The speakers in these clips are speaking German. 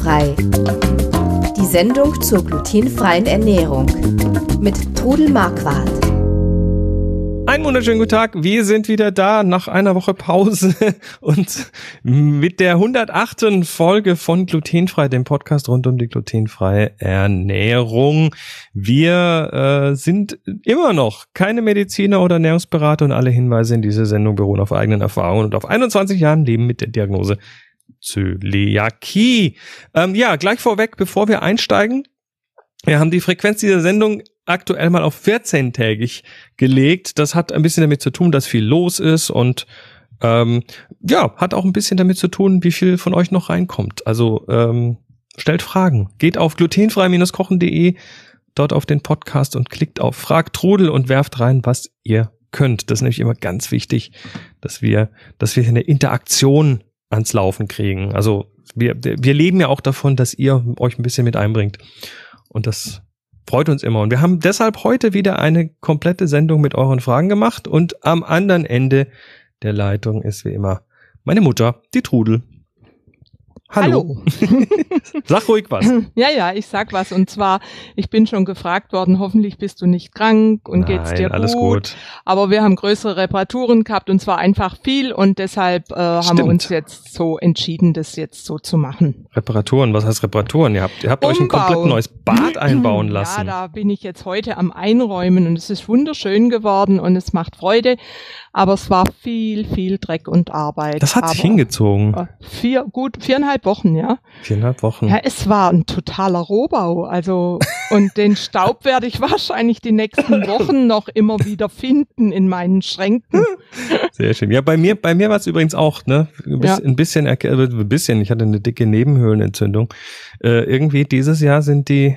Glutenfrei. Die Sendung zur glutenfreien Ernährung mit Trudel Marquardt. Einen wunderschönen guten Tag. Wir sind wieder da nach einer Woche Pause und mit der 108. Folge von Glutenfrei, dem Podcast rund um die glutenfreie Ernährung. Wir äh, sind immer noch keine Mediziner oder Ernährungsberater und alle Hinweise in dieser Sendung beruhen auf eigenen Erfahrungen und auf 21 Jahren Leben mit der Diagnose Zöliakie. Ähm, ja, gleich vorweg, bevor wir einsteigen, wir haben die Frequenz dieser Sendung aktuell mal auf 14-tägig gelegt. Das hat ein bisschen damit zu tun, dass viel los ist und ähm, ja, hat auch ein bisschen damit zu tun, wie viel von euch noch reinkommt. Also ähm, stellt Fragen. Geht auf glutenfrei-kochen.de, dort auf den Podcast und klickt auf Frag Trudel und werft rein, was ihr könnt. Das ist nämlich immer ganz wichtig, dass wir, dass wir eine Interaktion ans Laufen kriegen. Also wir, wir leben ja auch davon, dass ihr euch ein bisschen mit einbringt. Und das freut uns immer. Und wir haben deshalb heute wieder eine komplette Sendung mit euren Fragen gemacht. Und am anderen Ende der Leitung ist wie immer meine Mutter, die Trudel. Hallo. Hallo. sag ruhig was. Ja, ja, ich sag was. Und zwar, ich bin schon gefragt worden, hoffentlich bist du nicht krank und Nein, geht's dir gut. alles gut. Aber wir haben größere Reparaturen gehabt und zwar einfach viel und deshalb äh, haben wir uns jetzt so entschieden, das jetzt so zu machen. Reparaturen, was heißt Reparaturen? Ihr habt, ihr habt euch ein komplett neues Bad einbauen lassen. Ja, da bin ich jetzt heute am Einräumen und es ist wunderschön geworden und es macht Freude. Aber es war viel, viel Dreck und Arbeit. Das hat sich hingezogen. Äh, vier, gut, viereinhalb Wochen, ja. Viereinhalb Wochen. Ja, es war ein totaler Rohbau. Also, und den Staub werde ich wahrscheinlich die nächsten Wochen noch immer wieder finden in meinen Schränken. Sehr schön. Ja, bei mir, bei mir war es übrigens auch, ne? Ein bisschen, ja. ein bisschen, äh, ein bisschen, ich hatte eine dicke Nebenhöhlenentzündung. Äh, irgendwie dieses Jahr sind die,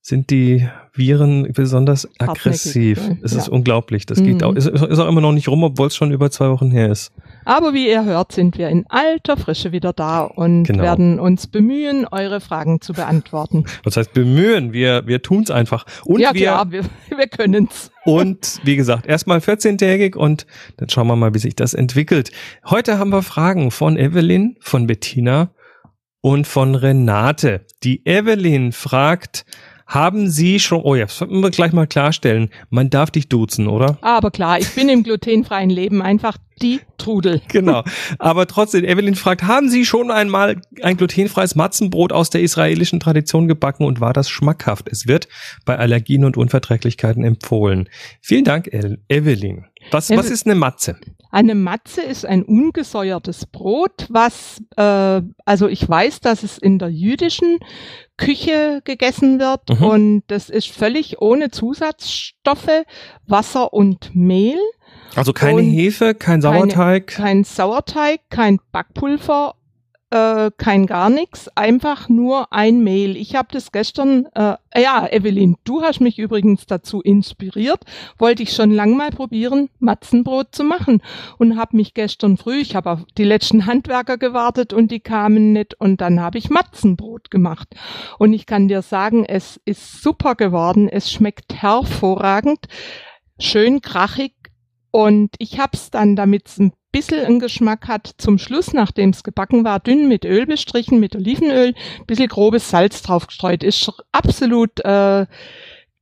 sind die Viren besonders aggressiv. Es ja. ist unglaublich. Das mhm. geht auch, ist, ist auch immer noch nicht rum, obwohl es schon über zwei Wochen her ist. Aber wie ihr hört, sind wir in alter Frische wieder da und genau. werden uns bemühen, eure Fragen zu beantworten. Was heißt bemühen? Wir, wir tun's einfach. Und ja, wir, klar, wir, wir können's. Und wie gesagt, erstmal 14-tägig und dann schauen wir mal, wie sich das entwickelt. Heute haben wir Fragen von Evelyn, von Bettina und von Renate. Die Evelyn fragt, haben Sie schon, oh ja, das sollten wir gleich mal klarstellen. Man darf dich duzen, oder? Aber klar, ich bin im glutenfreien Leben einfach die Trudel. Genau. Aber trotzdem, Evelyn fragt, haben Sie schon einmal ein glutenfreies Matzenbrot aus der israelischen Tradition gebacken und war das schmackhaft? Es wird bei Allergien und Unverträglichkeiten empfohlen. Vielen Dank, Evelyn. Was, was ist eine Matze? Eine Matze ist ein ungesäuertes Brot, was, äh, also ich weiß, dass es in der jüdischen Küche gegessen wird mhm. und das ist völlig ohne Zusatzstoffe, Wasser und Mehl. Also keine Hefe, kein Sauerteig? Keine, kein Sauerteig, kein Backpulver äh, kein gar nichts, einfach nur ein Mail. Ich habe das gestern, äh, ja, Evelyn, du hast mich übrigens dazu inspiriert, wollte ich schon lang mal probieren, Matzenbrot zu machen und habe mich gestern früh, ich habe auf die letzten Handwerker gewartet und die kamen nicht und dann habe ich Matzenbrot gemacht. Und ich kann dir sagen, es ist super geworden, es schmeckt hervorragend, schön krachig und ich habe es dann, damit es ein bisschen einen Geschmack hat, zum Schluss, nachdem es gebacken war, dünn mit Öl bestrichen, mit Olivenöl, bisschen grobes Salz draufgestreut. Ist absolut äh,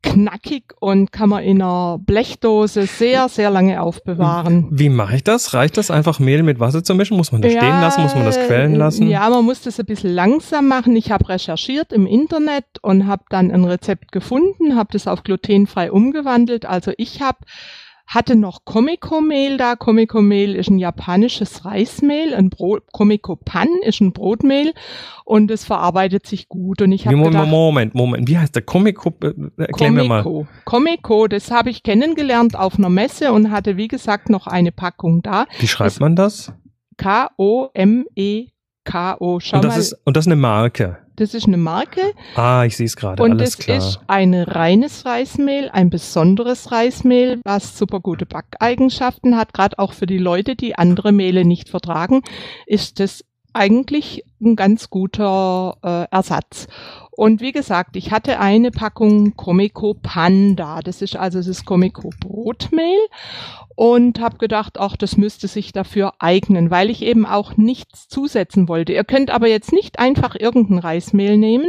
knackig und kann man in einer Blechdose sehr, sehr lange aufbewahren. Wie mache ich das? Reicht das einfach Mehl mit Wasser zu mischen? Muss man das ja, stehen lassen? Muss man das quellen lassen? Ja, man muss das ein bisschen langsam machen. Ich habe recherchiert im Internet und habe dann ein Rezept gefunden, habe das auf glutenfrei umgewandelt. Also ich habe hatte noch Komiko-Mehl da. Komiko-Mehl ist ein japanisches Reismehl, ein Brot, Komiko-Pan ist ein Brotmehl und es verarbeitet sich gut. Und ich habe Moment, Moment, Moment, wie heißt der Komiko? Äh, erklär Komiko. mir mal. Komiko, das habe ich kennengelernt auf einer Messe und hatte wie gesagt noch eine Packung da. Wie schreibt das man das? K-O-M-E K.O. Schau und das mal. Ist, und das ist eine Marke. Das ist eine Marke. Ah, ich sehe es gerade. Und Alles das klar. ist ein reines Reismehl, ein besonderes Reismehl, was super gute Backeigenschaften hat. Gerade auch für die Leute, die andere Mehle nicht vertragen, ist das eigentlich ein ganz guter äh, Ersatz. Und wie gesagt, ich hatte eine Packung Comico Panda. Das ist also das Comico Brotmehl und habe gedacht, ach, das müsste sich dafür eignen, weil ich eben auch nichts zusetzen wollte. Ihr könnt aber jetzt nicht einfach irgendein Reismehl nehmen.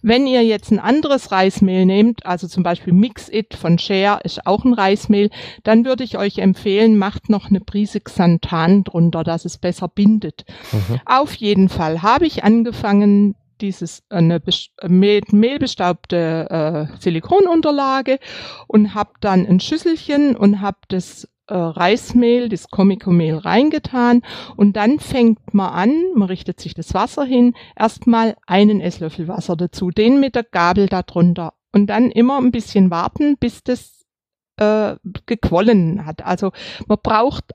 Wenn ihr jetzt ein anderes Reismehl nehmt, also zum Beispiel Mix It von Share ist auch ein Reismehl, dann würde ich euch empfehlen, macht noch eine Prise Xanthan drunter, dass es besser bindet. Mhm. Auf jeden Fall habe ich angefangen, dieses eine mehlbestaubte äh, Silikonunterlage und habe dann ein Schüsselchen und habe das äh, Reismehl, das Comico-Mehl reingetan und dann fängt man an, man richtet sich das Wasser hin, erstmal einen Esslöffel Wasser dazu, den mit der Gabel darunter und dann immer ein bisschen warten, bis das äh, gequollen hat. Also man braucht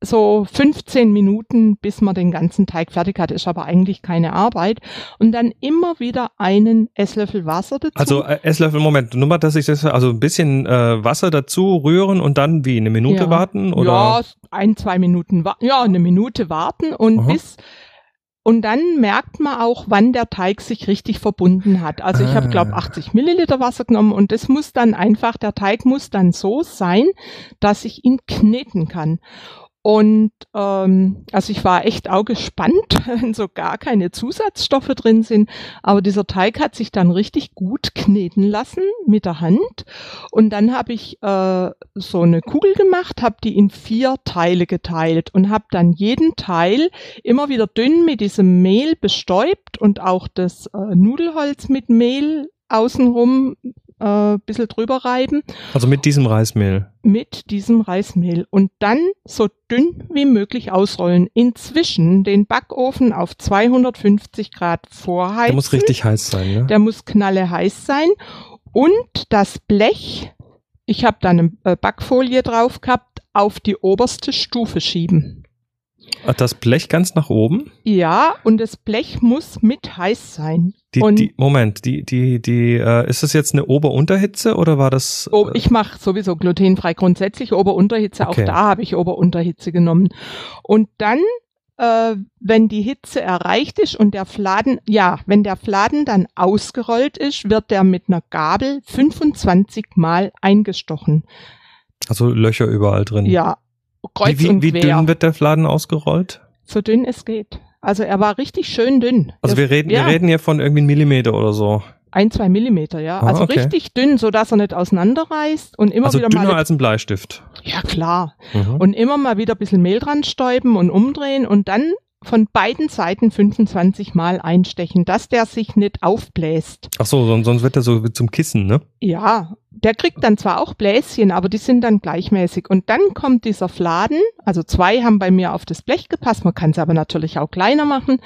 so 15 Minuten, bis man den ganzen Teig fertig hat, ist aber eigentlich keine Arbeit. Und dann immer wieder einen Esslöffel Wasser dazu. Also äh, Esslöffel, Moment, nur mal, dass ich das, also ein bisschen äh, Wasser dazu rühren und dann wie eine Minute ja. warten? Oder? Ja, ein, zwei Minuten, ja, eine Minute warten und Aha. bis und dann merkt man auch, wann der Teig sich richtig verbunden hat. Also ich ah. habe, glaube 80 Milliliter Wasser genommen und das muss dann einfach, der Teig muss dann so sein, dass ich ihn kneten kann. Und ähm, also ich war echt auch gespannt, wenn so gar keine Zusatzstoffe drin sind. Aber dieser Teig hat sich dann richtig gut kneten lassen mit der Hand. Und dann habe ich äh, so eine Kugel gemacht, habe die in vier Teile geteilt und habe dann jeden Teil immer wieder dünn mit diesem Mehl bestäubt und auch das äh, Nudelholz mit Mehl außenrum äh, bisschen drüber reiben. Also mit diesem Reismehl. Mit diesem Reismehl. Und dann so dünn wie möglich ausrollen. Inzwischen den Backofen auf 250 Grad vorheizen. Der muss richtig heiß sein, ne? Der muss knalle heiß sein. Und das Blech, ich habe da eine äh, Backfolie drauf gehabt, auf die oberste Stufe schieben. Das Blech ganz nach oben? Ja, und das Blech muss mit heiß sein. Die, die, Moment, die, die, die, äh, ist das jetzt eine Ober-Unterhitze oder war das? Äh oh, ich mache sowieso glutenfrei grundsätzlich Ober-Unterhitze. Okay. Auch da habe ich Ober-Unterhitze genommen. Und dann, äh, wenn die Hitze erreicht ist und der Fladen, ja, wenn der Fladen dann ausgerollt ist, wird der mit einer Gabel 25 Mal eingestochen. Also Löcher überall drin. Ja, kreuz wie, wie, und wie dünn wird der Fladen ausgerollt? So dünn es geht. Also er war richtig schön dünn. Also wir reden, ja. wir reden hier von irgendwie einem Millimeter oder so. Ein, zwei Millimeter, ja. Ah, also okay. richtig dünn, so dass er nicht auseinanderreißt und immer also wieder dünner mal. als ein Bleistift. Ja, klar. Mhm. Und immer mal wieder ein bisschen Mehl dran stäuben und umdrehen und dann von beiden Seiten 25 Mal einstechen, dass der sich nicht aufbläst. Ach so, sonst wird er so zum Kissen, ne? Ja, der kriegt dann zwar auch Bläschen, aber die sind dann gleichmäßig. Und dann kommt dieser Fladen, also zwei haben bei mir auf das Blech gepasst, man kann es aber natürlich auch kleiner machen.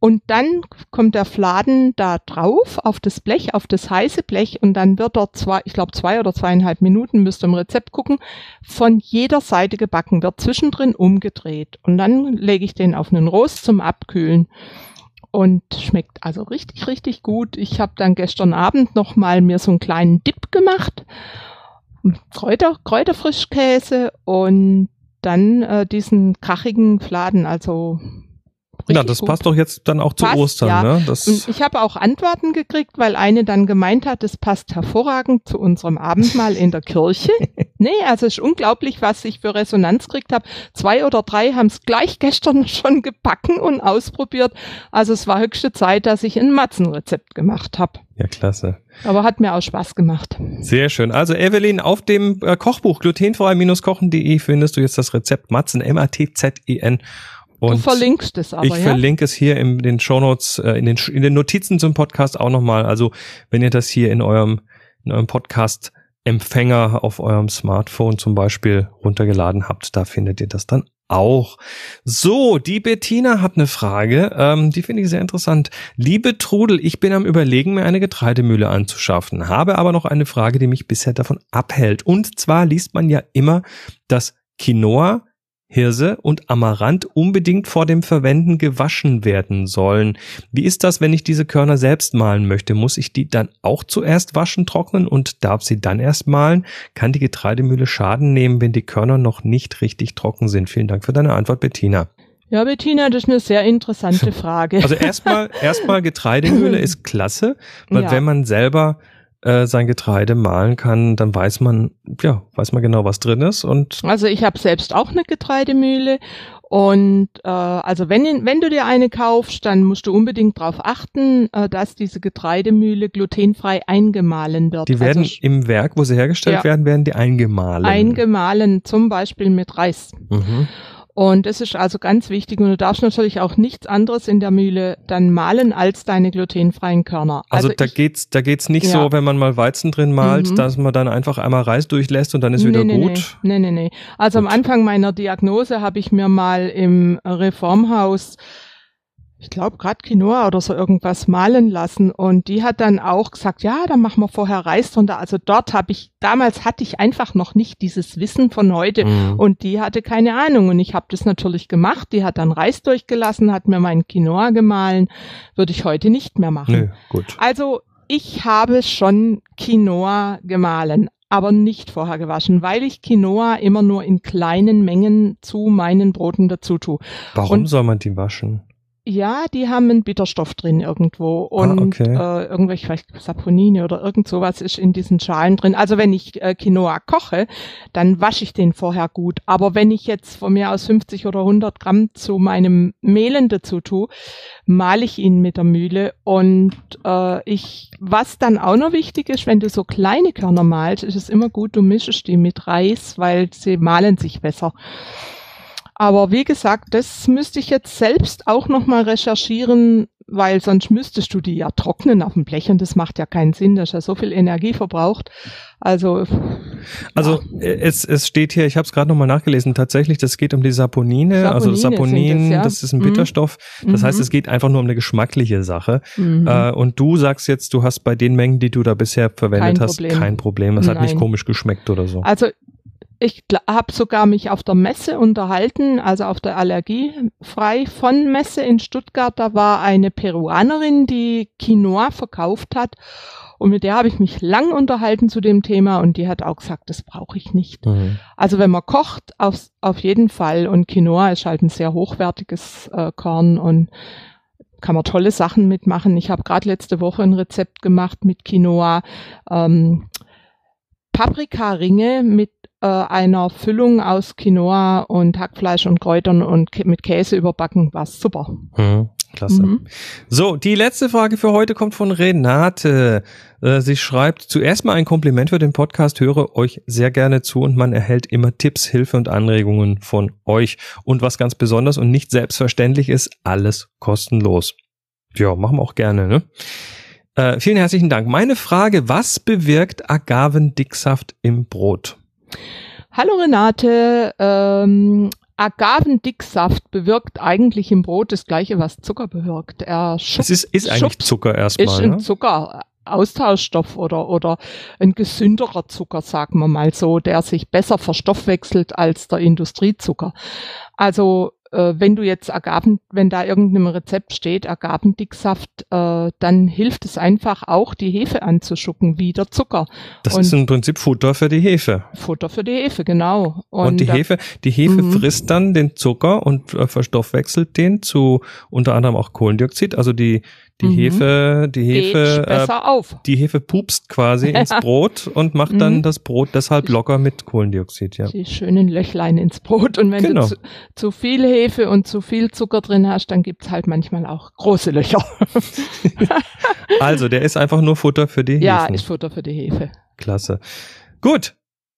Und dann kommt der Fladen da drauf auf das Blech, auf das heiße Blech und dann wird dort zwei, ich glaube zwei oder zweieinhalb Minuten, müsst ihr im Rezept gucken, von jeder Seite gebacken, wird zwischendrin umgedreht. Und dann lege ich den auf einen Rost zum Abkühlen und schmeckt also richtig, richtig gut. Ich habe dann gestern Abend noch mal mir so einen kleinen Dip gemacht, Kräuter, Kräuterfrischkäse und dann äh, diesen krachigen Fladen, also ja, das gut. passt doch jetzt dann auch zu passt, Ostern, ja. ne? Das und ich habe auch Antworten gekriegt, weil eine dann gemeint hat, das passt hervorragend zu unserem Abendmahl in der Kirche. nee, also es ist unglaublich, was ich für Resonanz gekriegt habe. Zwei oder drei haben es gleich gestern schon gebacken und ausprobiert. Also es war höchste Zeit, dass ich ein Matzenrezept gemacht habe. Ja, klasse. Aber hat mir auch Spaß gemacht. Sehr schön. Also Evelyn, auf dem äh, Kochbuch glutenfrei-kochen.de findest du jetzt das Rezept Matzen, M-A-T-Z-E-N. Und du verlinkst es aber, Ich ja? verlinke es hier in den Shownotes, äh, in den, in den Notizen zum Podcast auch nochmal. Also wenn ihr das hier in eurem, in eurem Podcast Empfänger auf eurem Smartphone zum Beispiel runtergeladen habt, da findet ihr das dann auch. So, die Bettina hat eine Frage, ähm, die finde ich sehr interessant. Liebe Trudel, ich bin am überlegen, mir eine Getreidemühle anzuschaffen, habe aber noch eine Frage, die mich bisher davon abhält. Und zwar liest man ja immer, dass Quinoa Hirse und Amaranth unbedingt vor dem Verwenden gewaschen werden sollen. Wie ist das, wenn ich diese Körner selbst mahlen möchte? Muss ich die dann auch zuerst waschen, trocknen und darf sie dann erst mahlen? Kann die Getreidemühle Schaden nehmen, wenn die Körner noch nicht richtig trocken sind? Vielen Dank für deine Antwort, Bettina. Ja, Bettina, das ist eine sehr interessante Frage. Also erstmal, erstmal Getreidemühle ist klasse, weil Ja. wenn man selber äh, sein Getreide mahlen kann, dann weiß man, ja, weiß man genau, was drin ist und Also ich habe selbst auch eine Getreidemühle und äh, also wenn, wenn du dir eine kaufst, dann musst du unbedingt darauf achten, äh, dass diese Getreidemühle glutenfrei eingemahlen wird. die werden also im Werk, wo sie hergestellt Ja. werden, werden die eingemahlen. eingemahlen, zum Beispiel mit Reis. mhm. Und das ist also ganz wichtig. Und du darfst natürlich auch nichts anderes in der Mühle dann mahlen als deine glutenfreien Körner. Also, da ich, geht's, da geht's nicht Ja. so, wenn man mal Weizen drin malt, Mhm. dass man dann einfach einmal Reis durchlässt und dann ist wieder nee, gut. Nee, nee, nee. Also Gut. am Anfang meiner Diagnose habe ich mir mal im Reformhaus, ich glaube gerade Quinoa oder so irgendwas malen lassen und die hat dann auch gesagt, ja, dann machen wir vorher Reis drunter. Also dort habe ich, damals hatte ich einfach noch nicht dieses Wissen von heute Mhm. und die hatte keine Ahnung und ich habe das natürlich gemacht. Die hat dann Reis durchgelassen, hat mir meinen Quinoa gemahlen, würde ich heute nicht mehr machen. Nö, gut. Also ich habe schon Quinoa gemahlen, aber nicht vorher gewaschen, weil ich Quinoa immer nur in kleinen Mengen zu meinen Broten dazu tue. Warum und- soll man die waschen? Ja, die haben einen Bitterstoff drin irgendwo und Ah, okay. äh, irgendwelche vielleicht Saponine oder irgend sowas ist in diesen Schalen drin. Also wenn ich äh, Quinoa koche, dann wasche ich den vorher gut. Aber wenn ich jetzt von mir aus 50 oder 100 Gramm zu meinem Mehlen dazu tue, male ich ihn mit der Mühle und äh, ich, was dann auch noch wichtig ist, wenn du so kleine Körner malst, ist es immer gut, du mischst die mit Reis, weil sie mahlen sich besser. Aber wie gesagt, das müsste ich jetzt selbst auch nochmal recherchieren, weil sonst müsstest du die ja trocknen auf dem Blech und das macht ja keinen Sinn, das ist ja so viel Energie verbraucht. Also Also äh, es, es steht hier, ich habe es gerade nochmal nachgelesen, tatsächlich, das geht um die Saponine, also Saponine Saponin, sind es, ja. das ist ein Mhm. Bitterstoff. Das Mhm. heißt, es geht einfach nur um eine geschmackliche Sache. mhm. Äh, und du sagst jetzt, du hast bei den Mengen, die du da bisher verwendet Kein hast, Problem. kein Problem. Es hat nicht komisch geschmeckt oder so. Also ich habe sogar mich auf der Messe unterhalten, also auf der Allergiefrei von Messe in Stuttgart. Da war eine Peruanerin, die Quinoa verkauft hat. Und mit der habe ich mich lang unterhalten zu dem Thema und die hat auch gesagt, das brauche ich nicht. Mhm. Also wenn man kocht, auf, auf jeden Fall. Und Quinoa ist halt ein sehr hochwertiges äh, Korn und kann man tolle Sachen mitmachen. Ich habe gerade letzte Woche ein Rezept gemacht mit Quinoa. Ähm, Paprikaringe mit äh, einer Füllung aus Quinoa und Hackfleisch und Kräutern und mit Käse überbacken. War super. Mhm. Klasse. Mhm. So, die letzte Frage für heute kommt von Renate. Äh, Sie schreibt, zuerst mal ein Kompliment für den Podcast, höre euch sehr gerne zu und man erhält immer Tipps, Hilfe und Anregungen von euch. Und was ganz besonders und nicht selbstverständlich ist, alles kostenlos. Ja, machen wir auch gerne, ne? Äh, vielen herzlichen Dank. Meine Frage, was bewirkt Agavendicksaft im Brot? Hallo Renate, ähm, Agavendicksaft bewirkt eigentlich im Brot das gleiche, was Zucker bewirkt. Er Es ist, ist eigentlich schubst- Zucker ist erstmal. ein Ne? Zucker. Austauschstoff oder, oder ein gesünderer Zucker, sagen wir mal so, der sich besser verstoffwechselt als der Industriezucker. Also äh, wenn du jetzt Agaven, wenn da irgendeinem Rezept steht, Agavendicksaft, äh, dann hilft es einfach auch, die Hefe anzuschucken, wie der Zucker. Das und- ist im Prinzip Futter für die Hefe. Futter für die Hefe, genau. Und, die da- Hefe, die Hefe Mhm. frisst dann den Zucker und äh, verstoffwechselt den zu unter anderem auch Kohlendioxid. Also die, die Mhm. Hefe, die geht Hefe, äh, die Hefe pupst quasi ins Brot und macht dann Mhm. das Brot deshalb locker mit Kohlendioxid, ja. Die schönen Löchlein ins Brot. Und wenn Genau. du zu, zu viel Hefe und zu viel Zucker drin hast, dann gibt's halt manchmal auch große Löcher. Also, der ist einfach nur Futter für die ja, Hefen. ist Futter für die Hefe. Klasse. Gut.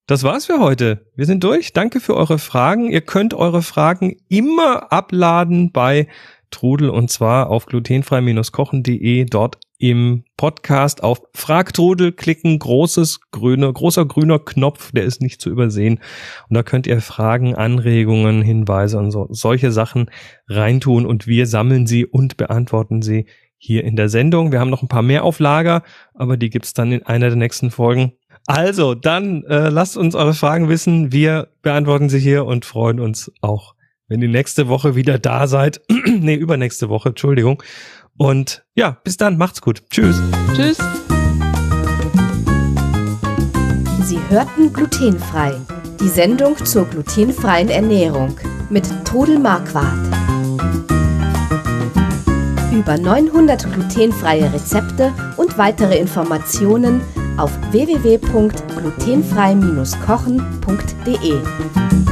Das war's für heute. Wir sind durch. Danke für eure Fragen. Ihr könnt eure Fragen immer abladen bei Trudel und zwar auf glutenfrei-kochen.de dort im Podcast auf Frag Trudel klicken, großes grüne, großer grüner Knopf, der ist nicht zu übersehen. Und da könnt ihr Fragen, Anregungen, Hinweise und so, solche Sachen reintun und wir sammeln sie und beantworten sie hier in der Sendung. Wir haben noch ein paar mehr auf Lager, aber die gibt's dann in einer der nächsten Folgen. Also, dann äh, lasst uns eure Fragen wissen. Wir beantworten sie hier und freuen uns auch, wenn ihr nächste Woche wieder da seid. nee, übernächste Woche, Entschuldigung. Und ja, bis dann, macht's gut. Tschüss. Tschüss. Sie hörten glutenfrei. Die Sendung zur glutenfreien Ernährung mit Trudel Marquardt. Über 900 glutenfreie Rezepte und weitere Informationen auf www.glutenfrei-kochen.de.